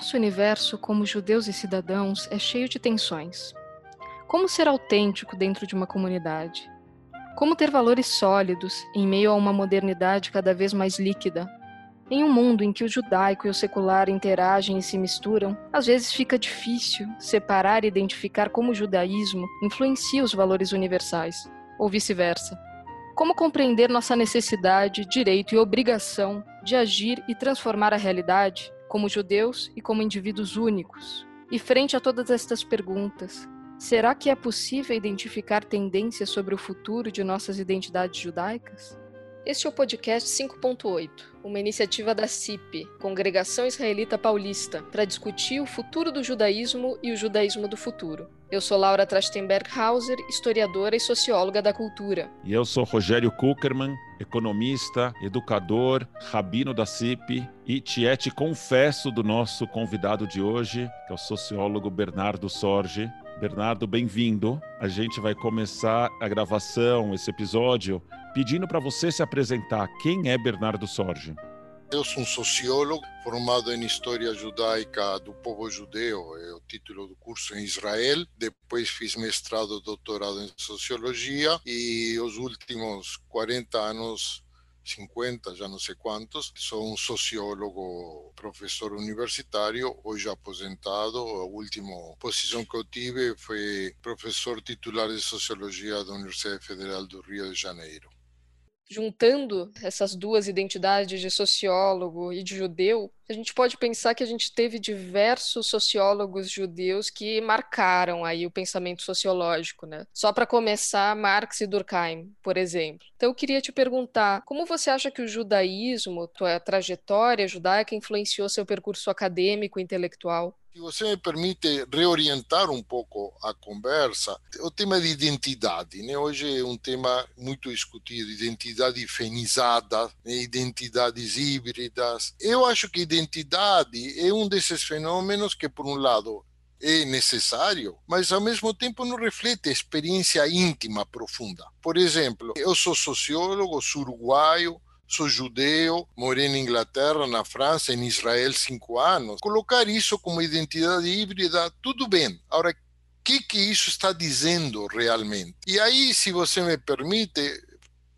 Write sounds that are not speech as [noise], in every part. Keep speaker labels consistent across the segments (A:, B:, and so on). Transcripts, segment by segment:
A: nosso universo, como judeus e cidadãos, é cheio de tensões. Como ser autêntico dentro de uma comunidade? Como ter valores sólidos em meio a uma modernidade cada vez mais líquida? Em um mundo em que o judaico e o secular interagem e se misturam, às vezes fica difícil separar e identificar como o judaísmo influencia os valores universais, ou vice-versa. Como compreender nossa necessidade, direito e obrigação de agir e transformar a realidade como judeus e como indivíduos únicos? E frente a todas estas perguntas, será que é possível identificar tendências sobre o futuro de nossas identidades judaicas? Este é o podcast 5.8, uma iniciativa da CIP, Congregação Israelita Paulista, para discutir o futuro do judaísmo e o judaísmo do futuro. Eu sou Laura Trachtenberg Hauser, historiadora e socióloga da cultura.
B: E eu sou Rogério Kuckerman, economista, educador, rabino da CIP e tiete confesso do nosso convidado de hoje, que é o sociólogo Bernardo Sorge. Bernardo, bem-vindo. A gente vai começar a gravação, esse episódio, pedindo para você se apresentar. Quem é Bernardo Sorge?
C: Eu sou um sociólogo formado em História Judaica do Povo Judeu, é o título do curso em Israel. Depois fiz mestrado e doutorado em Sociologia e os últimos 40 anos 50, já não sei quantos. Sou um sociólogo, professor universitário, hoje aposentado. A última posição que eu tive foi professor titular de Sociologia da Universidade Federal do Rio de Janeiro
A: juntando essas duas identidades de sociólogo e de judeu, a gente pode pensar que a gente teve diversos sociólogos judeus que marcaram aí o pensamento sociológico, né? Só para começar, Marx e Durkheim, por exemplo. Então eu queria te perguntar, como você acha que o judaísmo, tua trajetória judaica influenciou seu percurso acadêmico e intelectual?
C: Se você me permite reorientar um pouco a conversa, o tema de identidade, né? hoje é um tema muito discutido, identidade fenizada, né? identidades híbridas. Eu acho que identidade é um desses fenômenos que, por um lado, é necessário, mas ao mesmo tempo não reflete experiência íntima profunda. Por exemplo, eu sou sociólogo, sou uruguaio, sou judeu, morei na Inglaterra, na França, em Israel cinco anos. Colocar isso como identidade híbrida, tudo bem. Agora, o que, que isso está dizendo realmente? E aí, se você me permite,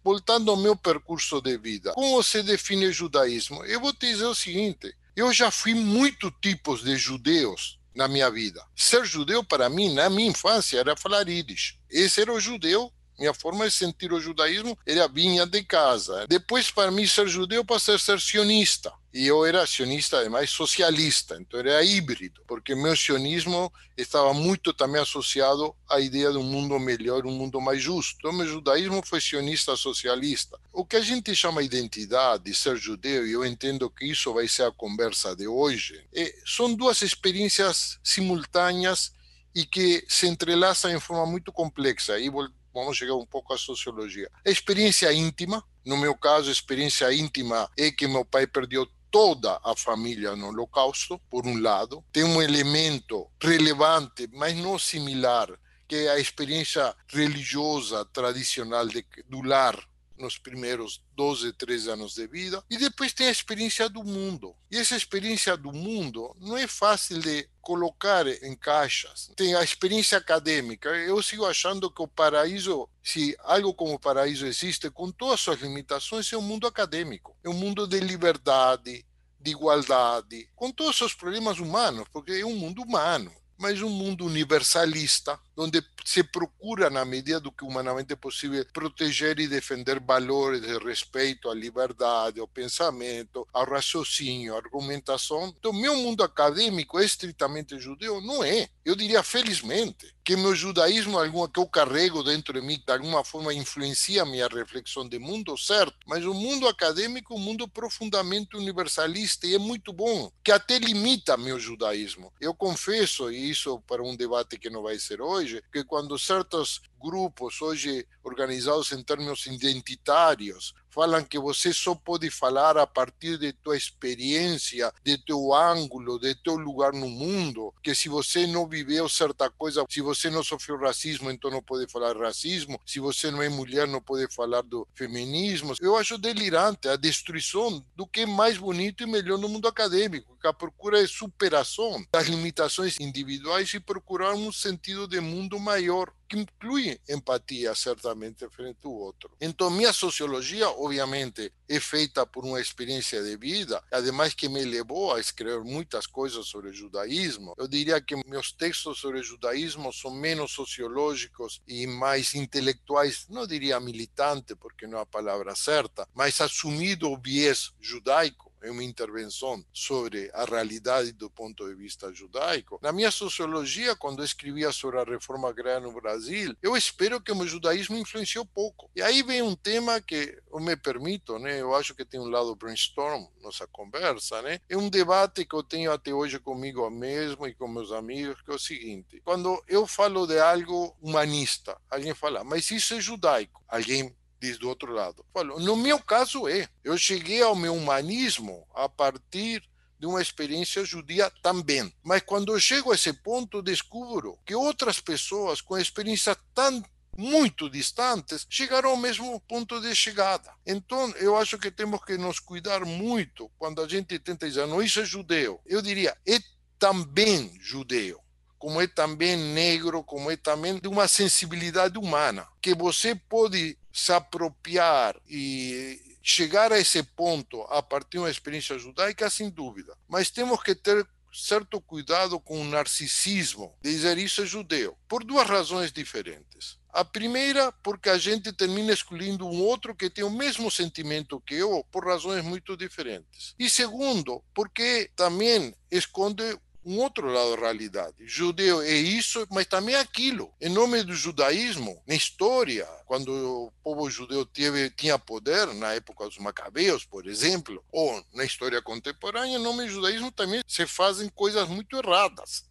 C: voltando ao meu percurso de vida, como você define judaísmo? Eu vou te dizer o seguinte: eu já fui muito tipos de judeus na minha vida. Ser judeu, para mim, na minha infância, era falar íris. Esse era o judeu minha forma de sentir o judaísmo era vinha de casa. Depois, para mim, ser judeu passei a ser sionista. E eu era sionista, ademais, socialista. Então, era híbrido, porque meu sionismo estava muito também associado à ideia de um mundo melhor, um mundo mais justo. Então, meu judaísmo foi sionista socialista. O que a gente chama identidade, ser judeu, e eu entendo que isso vai ser a conversa de hoje, é, são duas experiências simultâneas e que se entrelaçam em forma muito complexa. E vamos chegar um pouco à sociologia. A experiência íntima, no meu caso, a experiência íntima é que meu pai perdeu toda a família no Holocausto, por um lado. Tem um elemento relevante, mas não similar, que é a experiência religiosa tradicional de, do lar nos primeiros 12, 13 anos de vida. E depois tem a experiência do mundo. E essa experiência do mundo não é fácil de colocar em caixas. Tem a experiência acadêmica. Eu sigo achando que o paraíso, se algo como o paraíso existe, com todas as suas limitações, é um mundo acadêmico. É um mundo de liberdade, de igualdade, com todos os problemas humanos, porque é um mundo humano mas um mundo universalista, onde se procura, na medida do que humanamente possível, proteger e defender valores de respeito à liberdade, ao pensamento, ao raciocínio, à argumentação. Então, meu mundo acadêmico é estritamente judeu? Não é. Eu diria, felizmente, que meu judaísmo, alguma que eu carrego dentro de mim, de alguma forma influencia a minha reflexão de mundo, certo? Mas o mundo acadêmico é um mundo profundamente universalista e é muito bom, que até limita meu judaísmo. Eu confesso, e isso para um debate que não vai ser hoje, que quando certos grupos hoje organizados em termos identitários falam que você só pode falar a partir de tua experiência, de teu ângulo, de teu lugar no mundo, que se você não viveu certa coisa, se você não sofreu racismo, então não pode falar racismo, se você não é mulher, não pode falar do feminismo. Eu acho delirante a destruição do que é mais bonito e melhor no mundo acadêmico, que a procura é superação das limitações individuais e procurar um sentido de mundo maior que inclui empatia certamente frente ao outro. Então, minha sociologia, obviamente, é feita por uma experiência de vida, ademais que me levou a escrever muitas coisas sobre o judaísmo. Eu diria que meus textos sobre o judaísmo são menos sociológicos e mais intelectuais, não diria militante, porque não é a palavra certa, mas assumido o viés judaico uma intervenção sobre a realidade do ponto de vista judaico. Na minha sociologia, quando eu escrevia sobre a reforma agrária no Brasil, eu espero que o judaísmo influenciou pouco. E aí vem um tema que eu me permito, né? Eu acho que tem um lado brainstorm nossa conversa, né? É um debate que eu tenho até hoje comigo mesmo e com meus amigos, que é o seguinte: quando eu falo de algo humanista, alguém fala, mas isso é judaico. Alguém diz do outro lado. Falo, no meu caso é. Eu cheguei ao meu humanismo a partir de uma experiência judia também. Mas quando eu chego a esse ponto, descubro que outras pessoas com experiência tão muito distantes chegaram ao mesmo ponto de chegada. Então, eu acho que temos que nos cuidar muito quando a gente tenta dizer, não, isso é judeu. Eu diria, é também judeu como é também negro, como é também de uma sensibilidade humana, que você pode se apropriar e chegar a esse ponto a partir de uma experiência judaica, sem dúvida. Mas temos que ter certo cuidado com o narcisismo, de dizer isso é judeu, por duas razões diferentes. A primeira, porque a gente termina escolhendo um outro que tem o mesmo sentimento que eu, por razões muito diferentes. E segundo, porque também esconde um outro lado da realidade. Judeu é isso, mas também é aquilo. Em nome do judaísmo, na história, quando o povo judeu teve, tinha poder, na época dos macabeus, por exemplo, ou na história contemporânea, em nome do judaísmo também se fazem coisas muito erradas.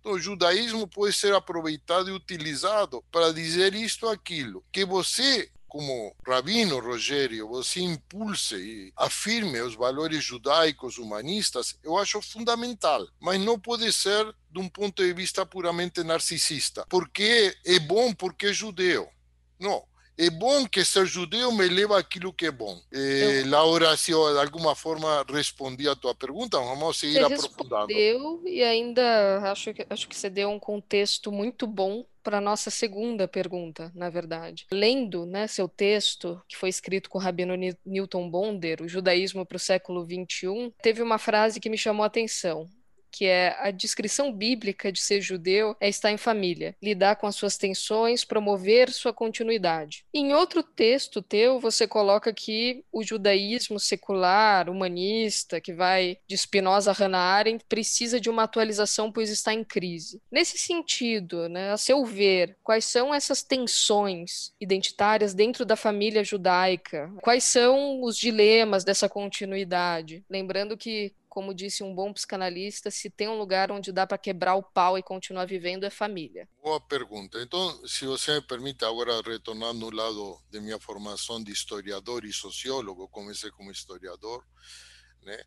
C: Então, o judaísmo pode ser aproveitado e utilizado para dizer isto aquilo. Que você como rabino Rogério, você impulse e afirme os valores judaicos humanistas, eu acho fundamental, mas não pode ser de um ponto de vista puramente narcisista, porque é bom porque é judeu. Não. É bom que ser judeu me leva aquilo que é bom. Eh, eu... Laura, se eu de alguma forma respondi a tua pergunta, vamos seguir você aprofundando.
A: Respondeu e ainda acho que, acho que você deu um contexto muito bom para nossa segunda pergunta, na verdade. Lendo né, seu texto, que foi escrito com o Rabino Newton Bonder, O Judaísmo para o Século XXI, teve uma frase que me chamou a atenção que é a descrição bíblica de ser judeu é estar em família, lidar com as suas tensões, promover sua continuidade. Em outro texto teu, você coloca que o judaísmo secular, humanista, que vai de Spinoza a Hannah Arendt, precisa de uma atualização, pois está em crise. Nesse sentido, né, a seu ver, quais são essas tensões identitárias dentro da família judaica? Quais são os dilemas dessa continuidade? Lembrando que como disse um bom psicanalista, se tem um lugar onde dá para quebrar o pau e continuar vivendo é família.
C: Boa pergunta. Então, se você me permite, agora retornando no lado de minha formação de historiador e sociólogo, comecei como historiador, né?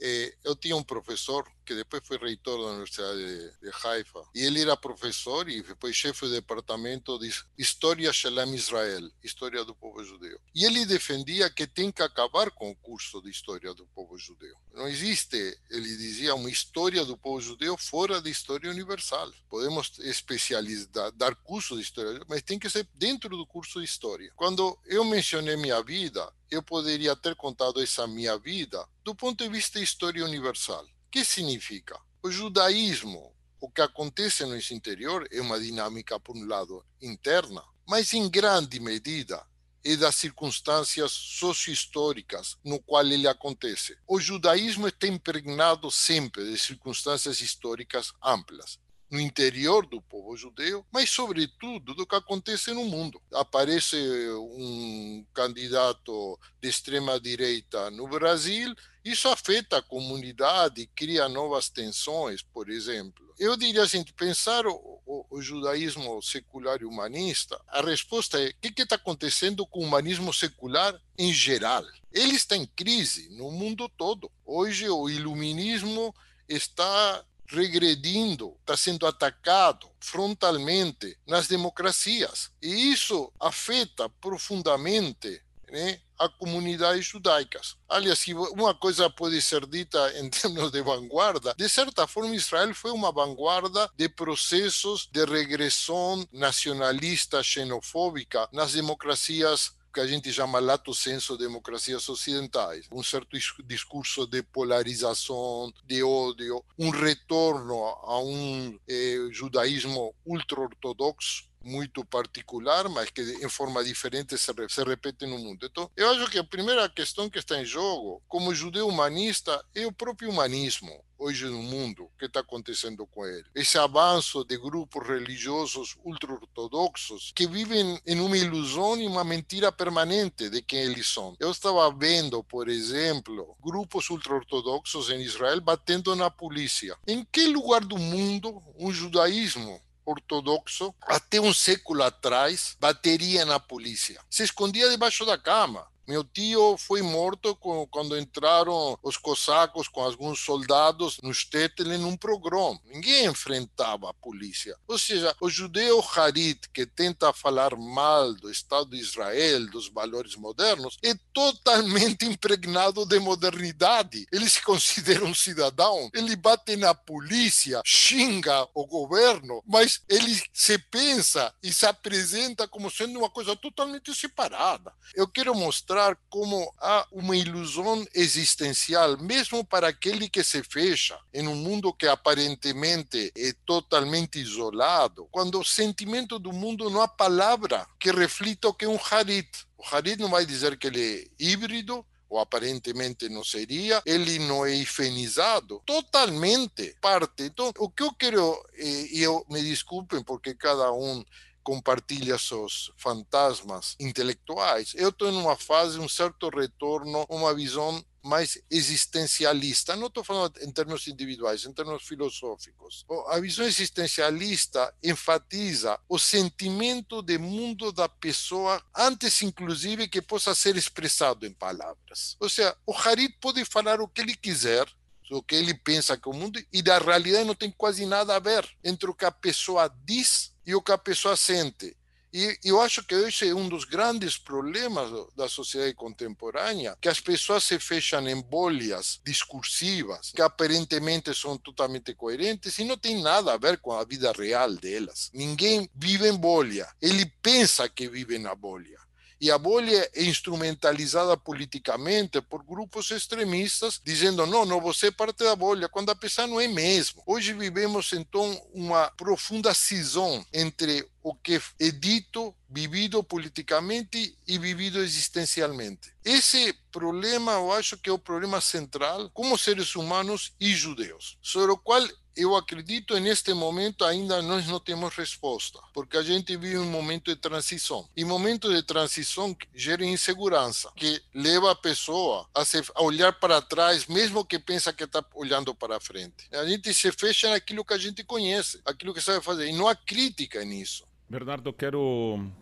C: Eh, eu tinha um professor que depois foi reitor da Universidade de, de Haifa, e ele era professor e depois chefe do departamento de História Shalem Israel, História do Povo Judeu. E ele defendia que tem que acabar com o curso de História do Povo Judeu. Não existe, ele dizia, uma História do Povo Judeu fora da História Universal. Podemos especializar, dar curso de História, mas tem que ser dentro do curso de História. Quando eu mencionei minha vida, eu poderia ter contado essa minha vida do ponto de vista história universal. O que significa? O judaísmo, o que acontece no interior é uma dinâmica, por um lado, interna, mas em grande medida é das circunstâncias socio-históricas no qual ele acontece. O judaísmo está impregnado sempre de circunstâncias históricas amplas. No interior do povo judeu, mas, sobretudo, do que acontece no mundo. Aparece um candidato de extrema-direita no Brasil, isso afeta a comunidade, cria novas tensões, por exemplo. Eu diria assim, pensar o, o, o judaísmo secular e humanista, a resposta é o que está acontecendo com o humanismo secular em geral? Ele está em crise no mundo todo. Hoje o iluminismo está regredindo, está sendo atacado frontalmente nas democracias. E isso afeta profundamente né, a comunidades judaicas. Aliás, uma coisa pode ser dita [laughs] em termos de vanguarda, de certa forma Israel foi uma vanguarda de processos de regressão nacionalista, xenofóbica nas democracias que a gente chama lato senso democracias ocidentais, um certo discurso de polarização, de ódio, um retorno a um eh, judaísmo ultra-ortodoxo, muito particular, mas que em forma diferente se, se repete no mundo. Então, eu acho que a primeira questão que está em jogo, como judeu humanista, é o próprio humanismo hoje no mundo, o que está acontecendo com ele. Esse avanço de grupos religiosos ultra-ortodoxos que vivem em uma ilusão e uma mentira permanente de quem eles são. Eu estava vendo, por exemplo, grupos ultra-ortodoxos em Israel batendo na polícia. Em que lugar do mundo um judaísmo ortodoxo, até um século atrás, bateria na polícia. Se escondia debaixo da cama. Meu tio foi morto quando entraram os cosacos com alguns soldados no Stettin num pogrom. Ninguém enfrentava a polícia. Ou seja, o judeu Harit que tenta falar mal do Estado de Israel, dos valores modernos, é totalmente [laughs] impregnado de modernidade. Ele se considera um cidadão, ele bate na polícia, xinga o governo, mas ele se pensa e se apresenta como sendo uma coisa totalmente separada. Eu quero mostrar mostrar como há uma ilusão existencial, mesmo para aquele que se fecha em um mundo que aparentemente é totalmente isolado, quando o sentimento do mundo não há palavra que reflita o que é um Harit. O Harit não vai dizer que ele é híbrido, ou aparentemente não seria, ele não é ifenizado, totalmente parte. Então, o que eu quero, e eu me desculpem porque cada um compartilha seus fantasmas intelectuais. Eu estou em uma fase, um certo retorno, uma visão mais existencialista. Não estou falando em termos individuais, em termos filosóficos. A visão existencialista enfatiza o sentimento de mundo da pessoa antes, inclusive, que possa ser expressado em palavras. Ou seja, o Harid pode falar o que ele quiser, o que ele pensa que o mundo, e da realidade não tem quase nada a ver entre o que a pessoa diz e o que a pessoa sente. E eu acho que esse é um dos grandes problemas da sociedade contemporânea, que as pessoas se fecham em bolhas discursivas, que aparentemente são totalmente coerentes e não tem nada a ver com a vida real delas. Ninguém vive em bolha, ele pensa que vive na bolha e a bolha é instrumentalizada politicamente por grupos extremistas, dizendo: não, não, você é parte da bolha, quando a pessoa não é mesmo. Hoje vivemos então uma profunda cisão entre o que é dito, vivido politicamente e vivido existencialmente. Esse problema, eu acho que é o problema central como seres humanos e judeus, sobre o qual eu acredito neste momento ainda nós não temos resposta, porque a gente vive um momento de transição. E momento de transição gera insegurança, que leva a pessoa a, se, a olhar para trás, mesmo que pensa que está olhando para frente. A gente se fecha naquilo que a gente conhece, aquilo que sabe fazer, e não há crítica nisso.
B: Bernardo, eu quero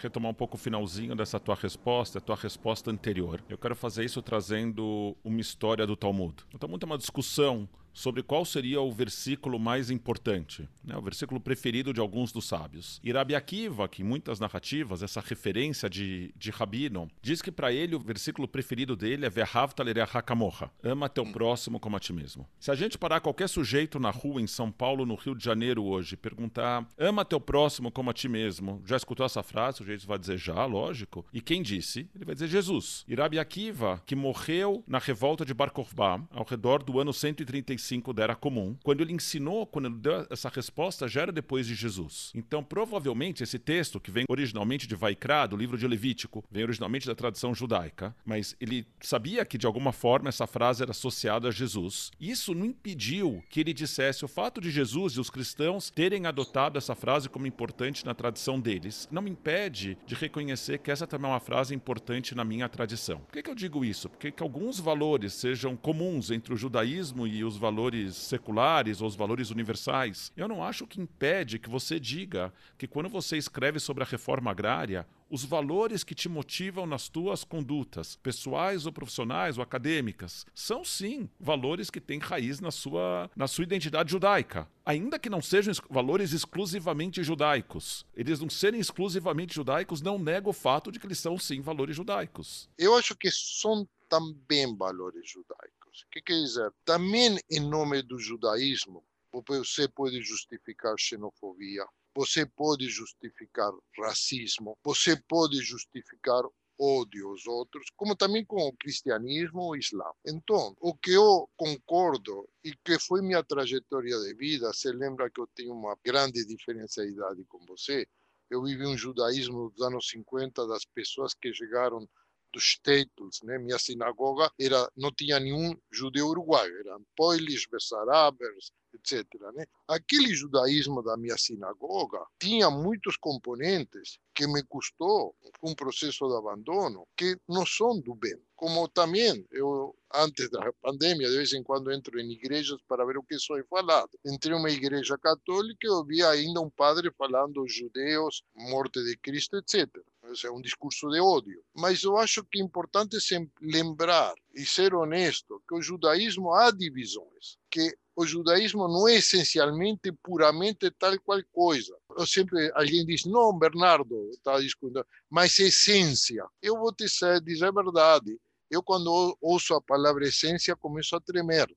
B: retomar um pouco o finalzinho dessa tua resposta, a tua resposta anterior. Eu quero fazer isso trazendo uma história do Talmud. O Talmud é uma discussão sobre qual seria o versículo mais importante, né, o versículo preferido de alguns dos sábios. Irabi Akiva, que em muitas narrativas, essa referência de, de Rabino, diz que para ele o versículo preferido dele é Ve'havta hakamoha, ama teu próximo como a ti mesmo. Se a gente parar qualquer sujeito na rua em São Paulo, no Rio de Janeiro hoje, perguntar ama teu próximo como a ti mesmo, já escutou essa frase? O sujeito vai dizer já, lógico. E quem disse? Ele vai dizer Jesus. Irabi Akiva, que morreu na revolta de Bar Kokhba, ao redor do ano 135 45 da Era Comum. Quando ele ensinou, quando ele deu essa resposta, já era depois de Jesus. Então, provavelmente, esse texto, que vem originalmente de Vaikra, do livro de Levítico, vem originalmente da tradição judaica, mas ele sabia que, de alguma forma, essa frase era associada a Jesus. Isso não impediu que ele dissesse o fato de Jesus e os cristãos terem adotado essa frase como importante na tradição deles, não me impede de reconhecer que essa também é uma frase importante na minha tradição. Por que, que eu digo isso? Porque que alguns valores sejam comuns entre o judaísmo e os valores seculares ou os valores universais, eu não acho que impede que você diga que quando você escreve sobre a reforma agrária, os valores que te motivam nas tuas condutas, pessoais ou profissionais ou acadêmicas, são sim valores que têm raiz na sua, na sua identidade judaica. Ainda que não sejam valores exclusivamente judaicos. Eles não serem exclusivamente judaicos não nega o fato de que eles são sim valores judaicos.
C: Eu acho que são também valores judaicos. O que quer dizer? Também em nome do judaísmo, você pode justificar xenofobia, você pode justificar racismo, você pode justificar ódio aos outros, como também com o cristianismo ou o islã. Então, o que eu concordo e que foi minha trajetória de vida, você lembra que eu tenho uma grande diferença de idade com você? Eu vivi um judaísmo dos anos 50 das pessoas que chegaram dos States, né? Minha sinagoga era não tinha nenhum judeu uruguaio, eram Poilis, Bessarabers, etc. Né? Aquele judaísmo da minha sinagoga tinha muitos componentes que me custou um processo de abandono que não são do bem. Como também eu, antes da pandemia, de vez em quando entro em igrejas para ver o que foi falado. Entrei uma igreja católica e ouvi ainda um padre falando judeus, morte de Cristo, etc é um discurso de ódio. Mas eu acho que é importante lembrar e ser honesto que o judaísmo há divisões, que o judaísmo não é essencialmente puramente tal qual coisa. Eu sempre alguém diz não, Bernardo, está discutindo, mas essência. Eu vou te dizer a verdade. Eu quando ouço a palavra essência começo a tremer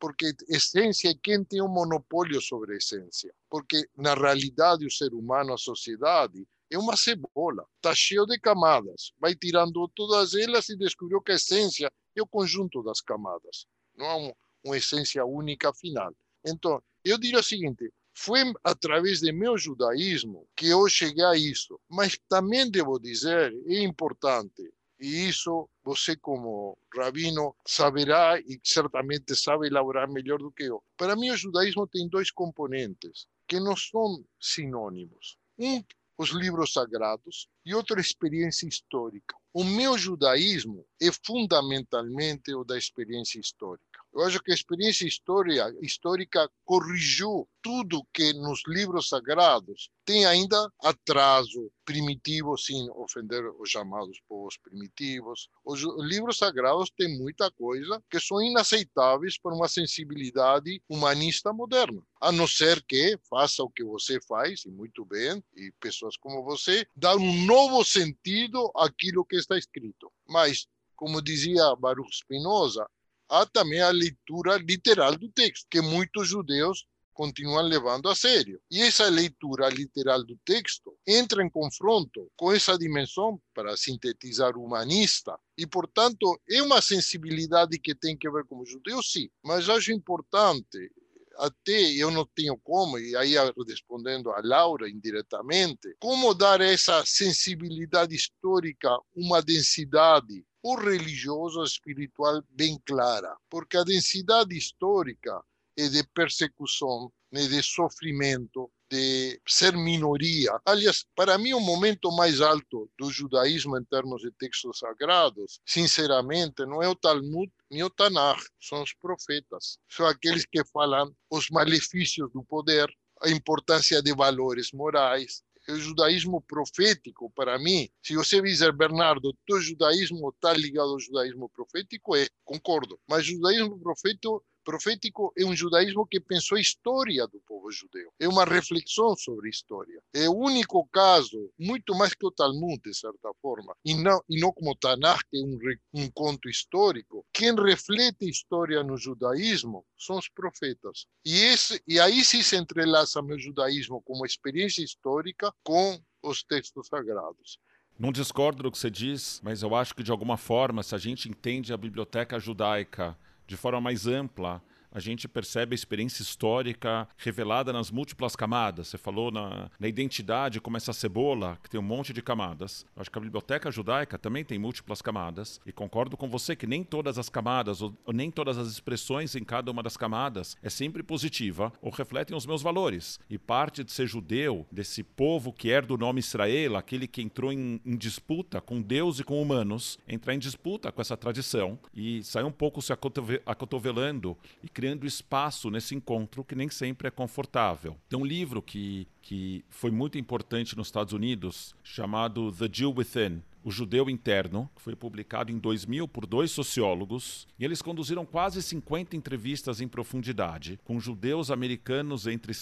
C: porque essência é quem tem o um monopólio sobre essência. Porque, na realidade, o ser humano, a sociedade, é uma cebola, está cheio de camadas. Vai tirando todas elas e descobriu que a essência é o conjunto das camadas, não há um, uma essência única final. Então, eu diria o seguinte: foi através do meu judaísmo que eu cheguei a isso. Mas também devo dizer, é importante, e isso você, como rabino, saberá e certamente sabe elaborar melhor do que eu. Para mim, o judaísmo tem dois componentes que não são sinônimos. Um os livros sagrados e outra experiência histórica. O meu judaísmo é fundamentalmente o da experiência histórica. Eu acho que a experiência história, histórica corrigiu tudo que nos livros sagrados tem ainda atraso primitivo, sem ofender os chamados povos primitivos. Os livros sagrados têm muita coisa que são inaceitáveis para uma sensibilidade humanista moderna. A não ser que faça o que você faz, e muito bem, e pessoas como você, dão um novo sentido àquilo que está escrito. Mas, como dizia Baruch Spinoza, há também a leitura literal do texto, que muitos judeus continuam levando a sério. E essa leitura literal do texto entra em confronto com essa dimensão, para sintetizar, humanista. E, portanto, é uma sensibilidade que tem que ver com o judeu, sim. Mas acho importante, até eu não tenho como, e aí respondendo a Laura indiretamente, como dar essa sensibilidade histórica uma densidade o religioso espiritual bem clara, porque a densidade histórica é de persecução, né, de sofrimento, de ser minoria. Aliás, para mim, o momento mais alto do judaísmo em termos de textos sagrados, sinceramente, não é o Talmud nem o Tanakh, são os profetas. São aqueles que falam os malefícios do poder, a importância de valores morais, o judaísmo profético, para mim, se você dizer, Bernardo, teu judaísmo está ligado ao judaísmo profético, é, concordo. Mas o judaísmo profético profético é um judaísmo que pensou a história do povo judeu. É uma reflexão sobre a história. É o único caso, muito mais que o Talmud, de certa forma, e não, e não como o Tanakh, que é um, um conto histórico. Quem reflete a história no judaísmo são os profetas. E, esse, e aí sim se entrelaça meu judaísmo como experiência histórica com os textos sagrados.
B: Não discordo do que você diz, mas eu acho que de alguma forma, se a gente entende a biblioteca judaica de forma mais ampla, a gente percebe a experiência histórica revelada nas múltiplas camadas. Você falou na, na identidade como essa cebola, que tem um monte de camadas. Eu acho que a biblioteca judaica também tem múltiplas camadas. E concordo com você que nem todas as camadas, ou, ou nem todas as expressões em cada uma das camadas é sempre positiva ou refletem os meus valores. E parte de ser judeu, desse povo que é do nome Israel, aquele que entrou em, em disputa com Deus e com humanos, entrar em disputa com essa tradição e sair um pouco se acotovelando e criando espaço nesse encontro que nem sempre é confortável. Tem um livro que, que foi muito importante nos Estados Unidos chamado The Jew Within o Judeu Interno, que foi publicado em 2000 por dois sociólogos, e eles conduziram quase 50 entrevistas em profundidade com judeus americanos entre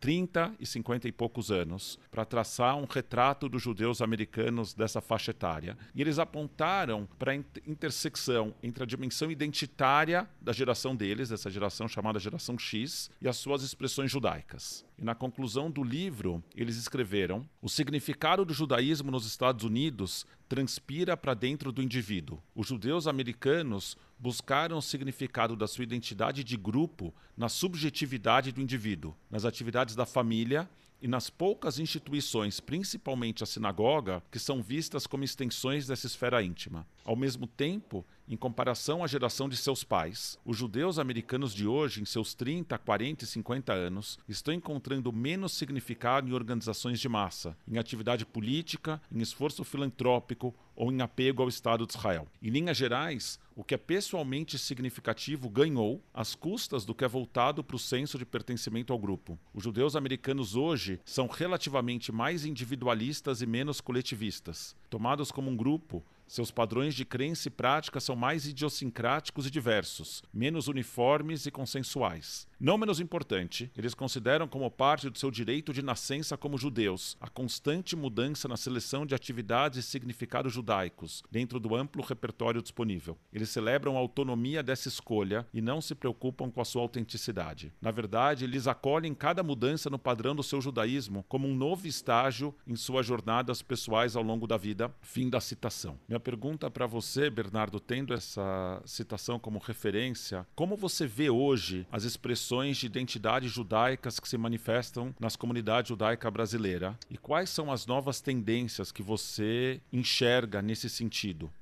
B: 30 e 50 e poucos anos, para traçar um retrato dos judeus americanos dessa faixa etária. E eles apontaram para a intersecção entre a dimensão identitária da geração deles, dessa geração chamada geração X, e as suas expressões judaicas. E na conclusão do livro, eles escreveram: o significado do judaísmo nos Estados Unidos transpira para dentro do indivíduo. Os judeus americanos buscaram o significado da sua identidade de grupo na subjetividade do indivíduo, nas atividades da família e nas poucas instituições, principalmente a sinagoga, que são vistas como extensões dessa esfera íntima. Ao mesmo tempo, em comparação à geração de seus pais, os judeus americanos de hoje, em seus 30, 40 e 50 anos, estão encontrando menos significado em organizações de massa, em atividade política, em esforço filantrópico ou em apego ao Estado de Israel. Em linhas gerais, o que é pessoalmente significativo ganhou às custas do que é voltado para o senso de pertencimento ao grupo. Os judeus americanos hoje são relativamente mais individualistas e menos coletivistas. Tomados como um grupo, seus padrões de crença e prática são mais idiosincráticos e diversos, menos uniformes e consensuais. Não menos importante, eles consideram como parte do seu direito de nascença como judeus a constante mudança na seleção de atividades e significados judaicos dentro do amplo repertório disponível. Eles celebram a autonomia dessa escolha e não se preocupam com a sua autenticidade. Na verdade, eles acolhem cada mudança no padrão do seu judaísmo como um novo estágio em suas jornadas pessoais ao longo da vida. Fim da citação. Minha pergunta para você, Bernardo, tendo essa citação como referência, como você vê hoje as expressões de identidade judaicas que se manifestam nas comunidades judaica brasileira e quais são as novas tendências que você enxerga nesse sentido?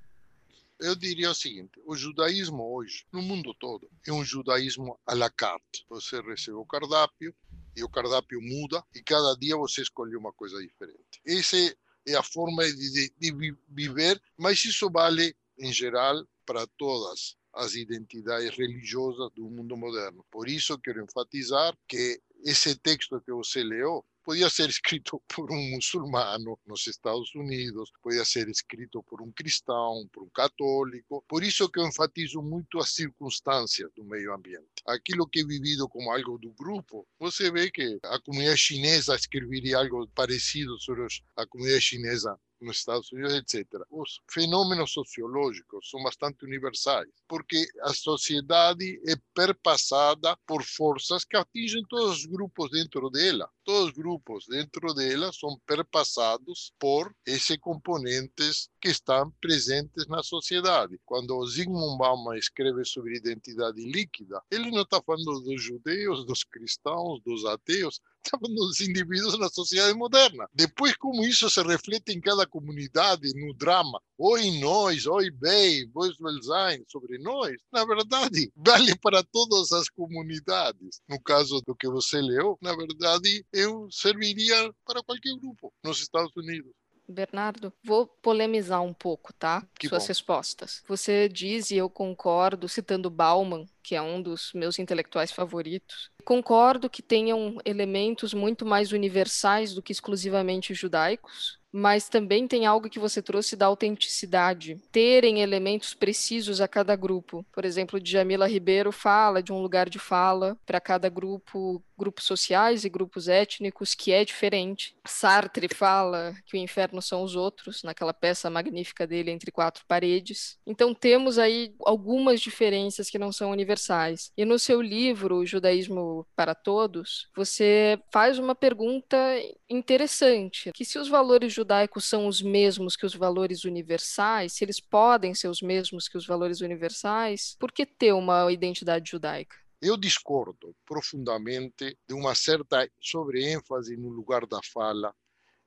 C: Eu diria o seguinte: o judaísmo hoje, no mundo todo, é um judaísmo à la carte. Você recebe o cardápio e o cardápio muda e cada dia você escolhe uma coisa diferente. Esse é a forma de, de viver, mas isso vale, em geral, para todas as identidades religiosas do mundo moderno. Por isso, quero enfatizar que esse texto que você leu podía ser [laughs] escrito por un musulmano nos Estados Unidos, podía ser escrito por um cristão, por um católico. Por isso que eu enfatizo muito as circunstâncias do meio ambiente. Aquilo que é vivido como algo do grupo, você vê que a comunidade chinesa escreveria algo parecido sobre a comunidade chinesa nos Estados Unidos, etc. Os fenômenos sociológicos são bastante universais, porque a sociedade é perpassada por forças que atingem todos os grupos dentro dela. Todos os grupos dentro dela são perpassados por esses componentes que estão presentes na sociedade. Quando Zygmunt Bauman escreve sobre identidade líquida, ele não está falando dos judeus, dos cristãos, dos ateus, [laughs] dos indivíduos na sociedade moderna. Depois, como isso se reflete em cada comunidade, no drama, em nós, ou bem, vos Belzain, sobre nós, na verdade, [laughs] vale para todas as comunidades. No caso do que você leu, na verdade, eu serviria para qualquer grupo nos Estados Unidos.
A: Bernardo, vou polemizar um pouco, tá?
C: Que
A: Suas
C: bom.
A: respostas. Você diz, e eu concordo, citando Bauman, que é um dos meus intelectuais favoritos. Concordo que tenham elementos muito mais universais do que exclusivamente judaicos, mas também tem algo que você trouxe da autenticidade, terem elementos precisos a cada grupo. Por exemplo, Djamila Ribeiro fala de um lugar de fala para cada grupo, grupos sociais e grupos étnicos, que é diferente. Sartre fala que o inferno são os outros, naquela peça magnífica dele, Entre Quatro Paredes. Então, temos aí algumas diferenças que não são universais. E no seu livro, O Judaísmo para Todos, você faz uma pergunta interessante, que se os valores judaicos são os mesmos que os valores universais, se eles podem ser os mesmos que os valores universais, por que ter uma identidade judaica?
C: Eu discordo profundamente de uma certa sobreênfase no lugar da fala,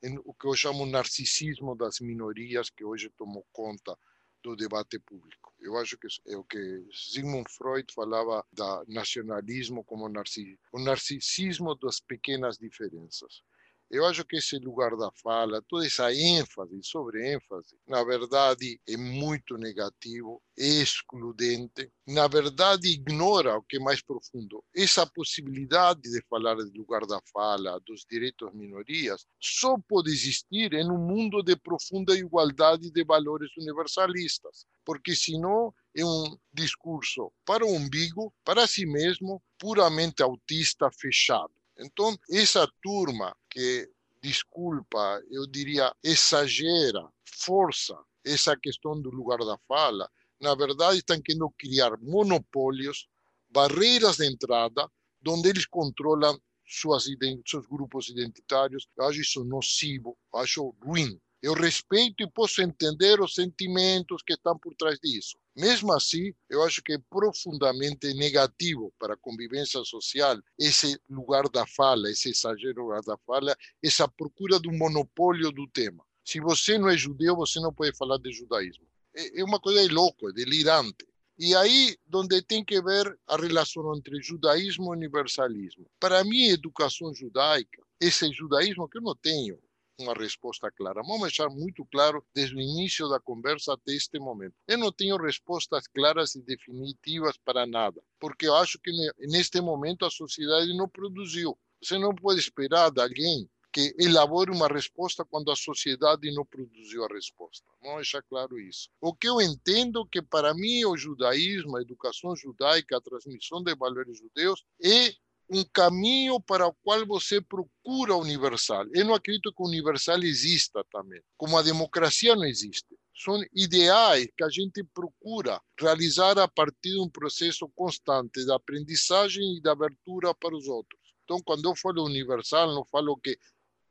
C: em o que eu chamo narcisismo das minorias, que hoje tomou conta do debate público. Eu acho que é o que Sigmund Freud falava da nacionalismo como narcisismo, o narcisismo das pequenas diferenças. Eu acho que esse lugar da fala, toda essa ênfase, sobre ênfase, na verdade é muito negativo, é excludente, na verdade ignora o que é mais profundo. Essa possibilidade de falar do lugar da fala, dos direitos minorias, só pode existir em um mundo de profunda igualdade de valores universalistas, porque senão é um discurso para o umbigo, para si mesmo, puramente autista, fechado. Então, essa turma que, desculpa, eu diria, exagera, força essa questão do lugar da fala, na verdade estão querendo criar monopólios, barreiras de entrada, onde eles controlam suas, seus grupos identitários. Eu acho isso nocivo, eu acho ruim. Eu respeito e posso entender os sentimentos que estão por trás disso. Mesmo assim, eu acho que é profundamente negativo para a convivência social esse lugar da fala, esse exagero lugar da fala, essa procura do monopólio do tema. Se você não é judeu, você não pode falar de judaísmo. É uma coisa louca, é delirante. E aí, onde tem que ver a relação entre judaísmo e universalismo. Para mim, educação judaica, esse judaísmo que eu não tenho, uma resposta clara. Vamos deixar muito claro desde o início da conversa até este momento. Eu não tenho respostas claras e definitivas para nada, porque eu acho que neste momento a sociedade não produziu. Você não pode esperar de alguém que elabore uma resposta quando a sociedade não produziu a resposta. Vamos deixar claro isso. O que eu entendo que para mim o judaísmo, a educação judaica, a transmissão de valores judeus é um caminho para o qual você procura universal. Eu não acredito que o universal exista também, como a democracia não existe. São ideais que a gente procura realizar a partir de um processo constante de aprendizagem e de abertura para os outros. Então, quando eu falo universal, não falo que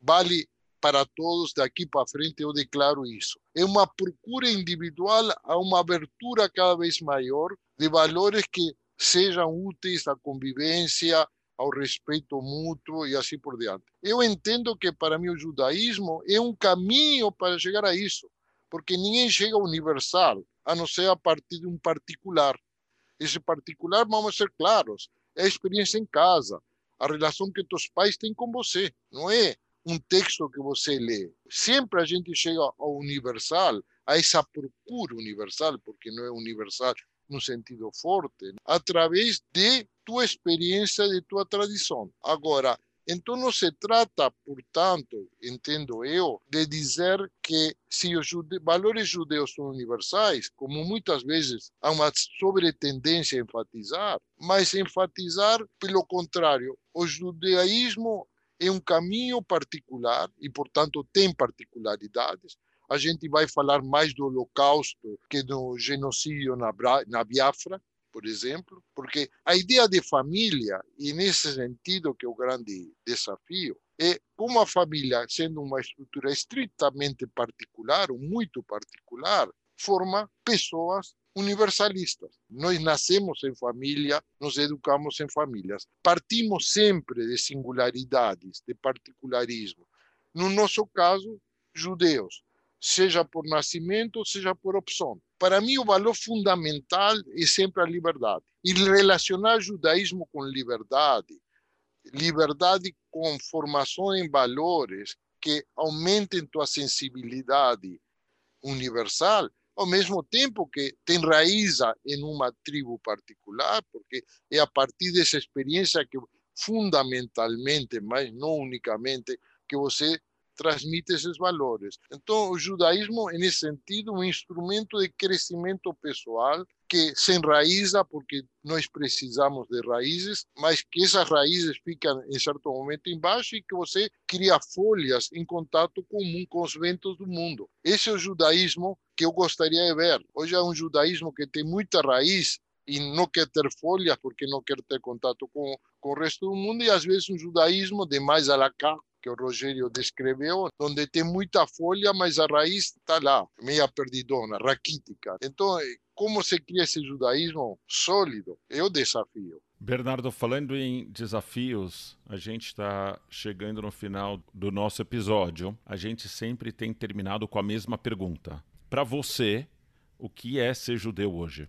C: vale para todos daqui para frente, eu declaro isso. É uma procura individual a uma abertura cada vez maior de valores que sejam úteis à convivência, ao respeito mútuo e assim por diante. Eu entendo que para mim o judaísmo é um caminho para chegar a isso, porque ninguém chega universal, a não ser a partir de um particular. Esse particular, vamos ser claros, é a experiência em casa, a relação que teus pais têm com você, não é um texto que você lê. Sempre a gente chega ao universal, a essa procura universal, porque não é universal no sentido forte, através de tua experiência, de tua tradição. Agora, então não se trata, portanto, entendo eu, de dizer que se os jude... valores judeus são universais, como muitas vezes há uma sobretendência a enfatizar, mas enfatizar, pelo contrário, o judaísmo é um caminho particular e, portanto, tem particularidades, a gente vai falar mais do Holocausto que do genocídio na, na Biafra, por exemplo, porque a ideia de família, e nesse sentido que é o grande desafio, é como a família, sendo uma estrutura estritamente particular, ou muito particular, forma pessoas universalistas. Nós nascemos em família, nos educamos em famílias. Partimos sempre de singularidades, de particularismo. No nosso caso, judeus seja por nascimento, seja por opção. Para mim, o valor fundamental é sempre a liberdade. E relacionar judaísmo com liberdade, liberdade com formação em valores que aumentem tua sensibilidade universal, ao mesmo tempo que te enraiza em uma tribo particular, porque é a partir dessa experiência que fundamentalmente, mas não unicamente, que você transmite esses valores. Então, o judaísmo, nesse sentido, um instrumento de crescimento pessoal que se enraiza, porque nós precisamos de raízes, mas que essas raízes ficam em certo momento embaixo e que você cria folhas em contato comum com os ventos do mundo. Esse é o judaísmo que eu gostaria de ver. Hoje é um judaísmo que tem muita raiz e não quer ter folhas porque não quer ter contato com, com o resto do mundo e às vezes um judaísmo de mais à la carte que o Rogério descreveu, onde tem muita folha, mas a raiz está lá, meia perdidona, raquítica. Então, como se cria esse judaísmo sólido? É o desafio.
B: Bernardo, falando em desafios, a gente está chegando no final do nosso episódio. A gente sempre tem terminado com a mesma pergunta. Para você, o que é ser judeu hoje?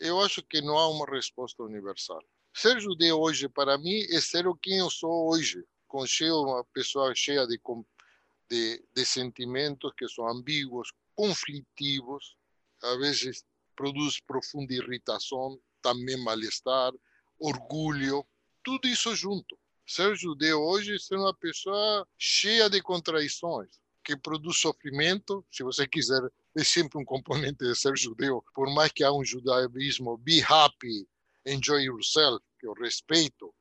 C: Eu acho que não há uma resposta universal. Ser judeu hoje, para mim, é ser o quem eu sou hoje, cheio, uma pessoa cheia de, de, de sentimentos que são ambíguos, conflitivos, às vezes produz profunda irritação, também mal-estar, orgulho, tudo isso junto. Ser judeu hoje é ser uma pessoa cheia de contradições, que produz sofrimento. Se você quiser, é sempre um componente de ser judeu. Por mais que há um judaísmo, be happy, enjoy yourself, que eu respeito,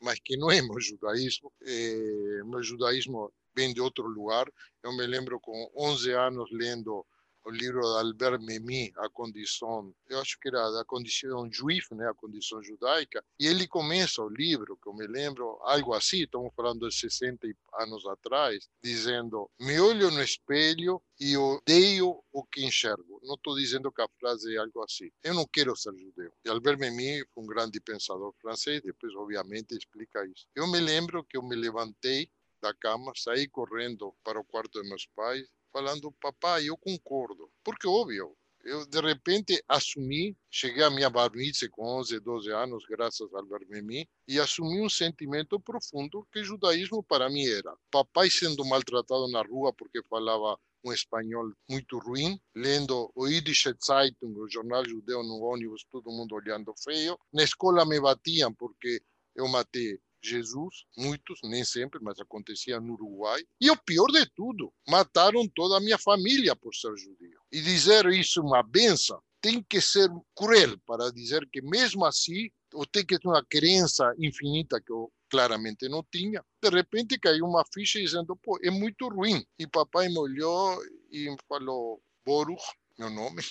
C: mas que não é meu judaísmo. É, meu judaísmo vem de outro lugar. Eu me lembro com 11 anos lendo o livro de Albert Memmi, A Condição, eu acho que era da condição juiva, né, a condição judaica, e ele começa o livro, que eu me lembro, algo assim, estamos falando de 60 anos atrás, dizendo, me olho no espelho e odeio o que enxergo. Não estou dizendo que a frase é algo assim. Eu não quero ser judeu. E Albert Memmi foi um grande pensador francês, depois, obviamente, explica isso. Eu me lembro que eu me levantei da cama, saí correndo para o quarto de meus pais, falando, papai, eu concordo. Porque, óbvio, eu de repente assumi, cheguei à minha bar com 11, 12 anos, graças ao Vermemi, e assumi um sentimento profundo que o judaísmo para mim era. Papai sendo maltratado na rua porque falava um espanhol muito ruim, lendo o Yiddish Zeitung, o jornal judeu no ônibus, todo mundo olhando feio. Na escola me batiam porque eu matei Jesus, muitos, nem sempre, mas acontecia no Uruguai. E o pior de tudo, mataram toda a minha família por ser judeu. E dizer isso uma benção tem que ser cruel para dizer que mesmo assim, ou tem que ter uma crença infinita que eu claramente não tinha. De repente caiu uma ficha dizendo, pô, é muito ruim. E papai me olhou e falou, Boruch, meu nome,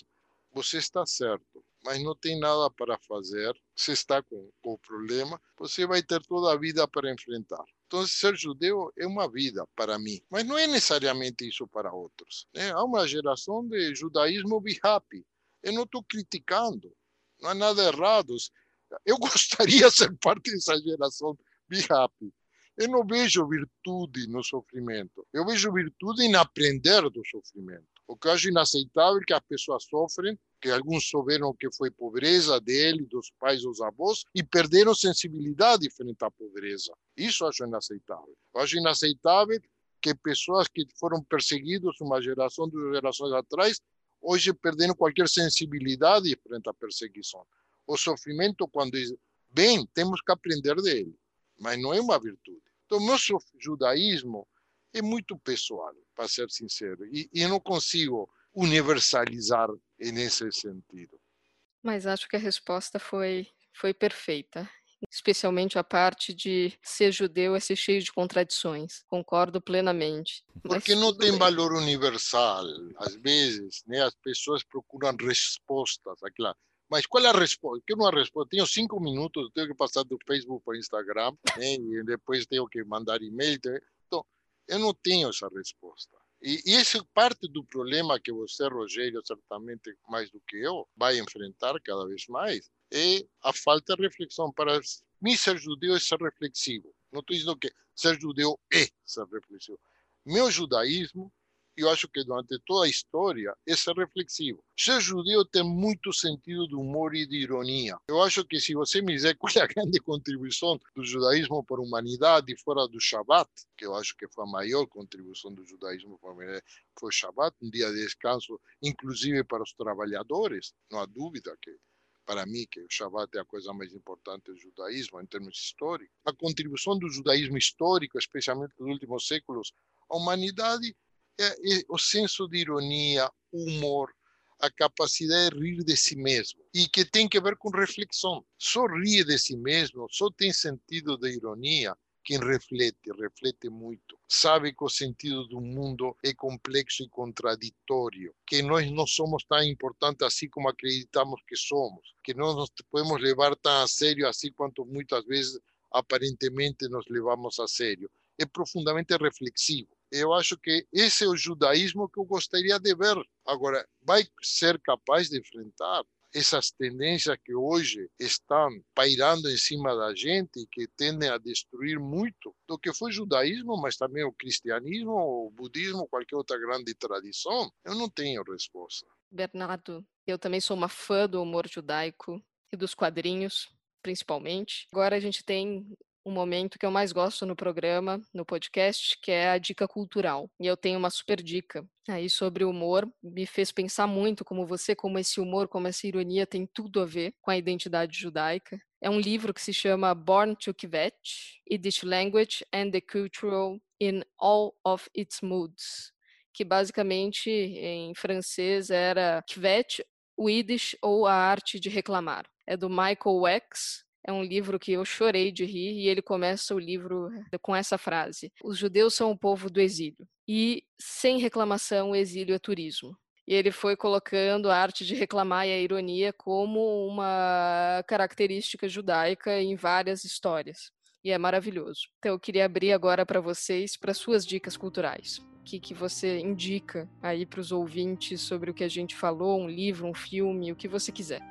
C: você está certo mas não tem nada para fazer, você está com, o problema, você vai ter toda a vida para enfrentar. Então, ser judeu é uma vida para mim, mas não é necessariamente isso para outros. Né? Há uma geração de judaísmo happy. Eu não estou criticando, não há nada errado. Eu gostaria de ser [laughs] parte dessa geração happy. Eu não vejo virtude no sofrimento. Eu vejo virtude em aprender do sofrimento. O que eu acho inaceitável é que as pessoas sofrem, que alguns souberam que foi pobreza dele, dos pais, dos avós, e perderam sensibilidade frente à pobreza. Isso eu acho inaceitável. Eu acho inaceitável que pessoas que foram perseguidas uma geração, duas gerações atrás, hoje perderam qualquer sensibilidade frente à perseguição. O sofrimento, quando bem, temos que aprender dele, mas não é uma virtude. Então, meu judaísmo é muito pessoal, para ser sincero, e, e eu não consigo universalizar nesse sentido.
A: Mas acho que a resposta foi, foi perfeita especialmente a parte de ser judeu é ser cheio de contradições. Concordo plenamente.
C: Porque não tem bem. valor universal. Às vezes, né, as pessoas procuram respostas. Aquela, mas qual é a resposta? Que não há resposta. Tenho cinco minutos, tenho que passar do Facebook para o Instagram, né? e depois tenho que mandar e-mail. Então, eu não tenho essa resposta. E, e esse é parte do problema que você, Rogério, certamente mais do que eu, vai enfrentar cada vez mais, é a falta de reflexão. Para mim, ser judeu é ser reflexivo. Não estou dizendo que ser judeu é ser reflexivo. Meu judaísmo eu acho que durante toda a história é ser reflexivo. Ser judeu tem muito sentido de humor e de ironia. Eu acho que se você me dizer [laughs] qual é a grande contribuição do judaísmo para a humanidade fora do Shabat, que eu acho que foi a maior contribuição do judaísmo para a humanidade, foi o Shabat, um dia de descanso, inclusive para os trabalhadores, não há dúvida que para mim, que o Shabat é a coisa mais importante do judaísmo em termos históricos. A contribuição do judaísmo histórico, especialmente nos últimos séculos, à humanidade é, o senso de ironia, humor, a capacidade de rir de si mesmo e que tem que ver com reflexão. Só rir de si mesmo, só tem sentido de ironia quem reflete, reflete muito. Sabe que o sentido do mundo é complexo e contraditório, que nós não somos tão importantes assim como acreditamos que somos, que não nos podemos levar tão a sério assim quanto muitas vezes aparentemente nos levamos a sério. É profundamente reflexivo eu acho que esse é o judaísmo que eu gostaria de ver. Agora, vai ser capaz de enfrentar? essas tendências que hoje estão pairando em cima da gente e que tendem a destruir muito do que foi o judaísmo, mas também o cristianismo, o budismo, qualquer outra grande tradição, eu não tenho resposta.
A: Bernardo, eu também sou uma fã do humor judaico e dos quadrinhos, principalmente. Agora a gente tem um momento que eu mais gosto no programa, no podcast, que é a dica cultural. E eu tenho uma super dica aí sobre o humor. Me fez pensar muito como você, como esse humor, como essa ironia tem tudo a ver com a identidade judaica. É um livro que se chama Born to Kvet, Yiddish Language and the Cultural in All of Its Moods, que basicamente em francês era Kvet, o Yiddish ou a arte de reclamar. É do Michael Wex, é um livro que eu chorei de rir e ele começa o livro com essa frase: Os judeus são o povo do exílio e, sem reclamação, o exílio é turismo. E ele foi colocando a arte de reclamar e a ironia como uma característica judaica em várias histórias. E é maravilhoso. Então eu queria abrir agora para vocês para suas dicas culturais. Que, que você indica aí para os ouvintes sobre o que a gente falou, um livro, um filme, o que você quiser.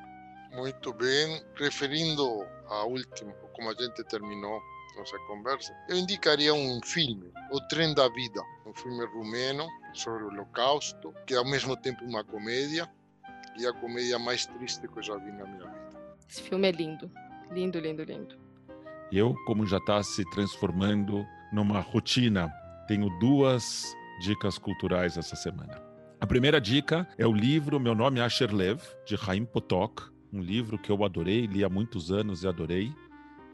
C: Muito bem. Referindo a último, como a gente terminou nossa conversa, eu indicaria um filme, O Trem da Vida, um filme rumeno sobre o Holocausto, que é ao mesmo tempo uma comédia e a comédia mais triste que eu já vi na minha vida.
A: Esse filme é lindo, lindo, lindo, lindo.
B: Eu, como já está se transformando numa rotina, tenho duas dicas culturais essa semana. A primeira dica é o livro Meu Nome é Asher Lev, de Chaim Potok, um livro que eu adorei, li há muitos anos e adorei.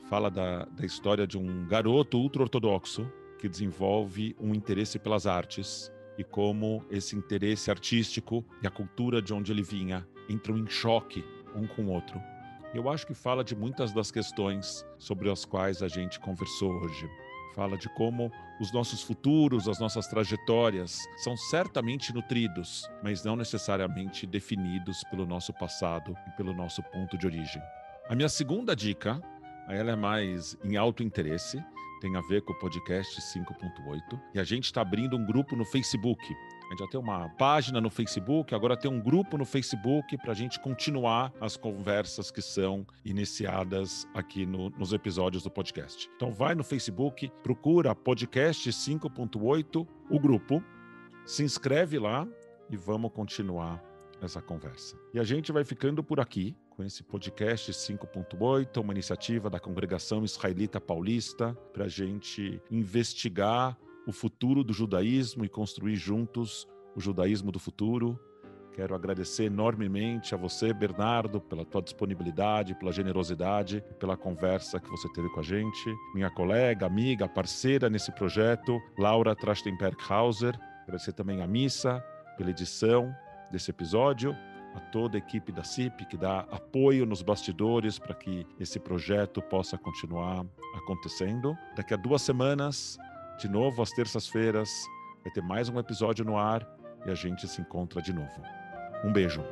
B: Fala da, da história de um garoto ultra-ortodoxo que desenvolve um interesse pelas artes e como esse interesse artístico e a cultura de onde ele vinha entram em choque um com o outro. Eu acho que fala de muitas das questões sobre as quais a gente conversou hoje fala de como os nossos futuros, as nossas trajetórias são certamente nutridos, mas não necessariamente definidos pelo nosso passado e pelo nosso ponto de origem. A minha segunda dica, ela é mais em alto interesse, tem a ver com o podcast 5.8, e a gente está abrindo um grupo no Facebook a gente já tem uma página no Facebook, agora tem um grupo no Facebook para a gente continuar as conversas que são iniciadas aqui no, nos episódios do podcast. Então vai no Facebook, procura podcast 5.8, o grupo, se inscreve lá e vamos continuar essa conversa. E a gente vai ficando por aqui com esse podcast 5.8, uma iniciativa da Congregação Israelita Paulista, para a gente investigar o futuro do judaísmo e construir juntos o judaísmo do futuro. Quero agradecer enormemente a você, Bernardo, pela tua disponibilidade, pela generosidade, pela conversa que você teve com a gente. Minha colega, amiga, parceira nesse projeto, Laura Trachtenberg-Hauser. Agradecer também a Missa pela edição desse episódio, a toda a equipe da CIP que dá apoio nos bastidores para que esse projeto possa continuar acontecendo. Daqui a duas semanas de novo, às terças-feiras, vai ter mais um episódio no ar e a gente se encontra de novo. Um beijo.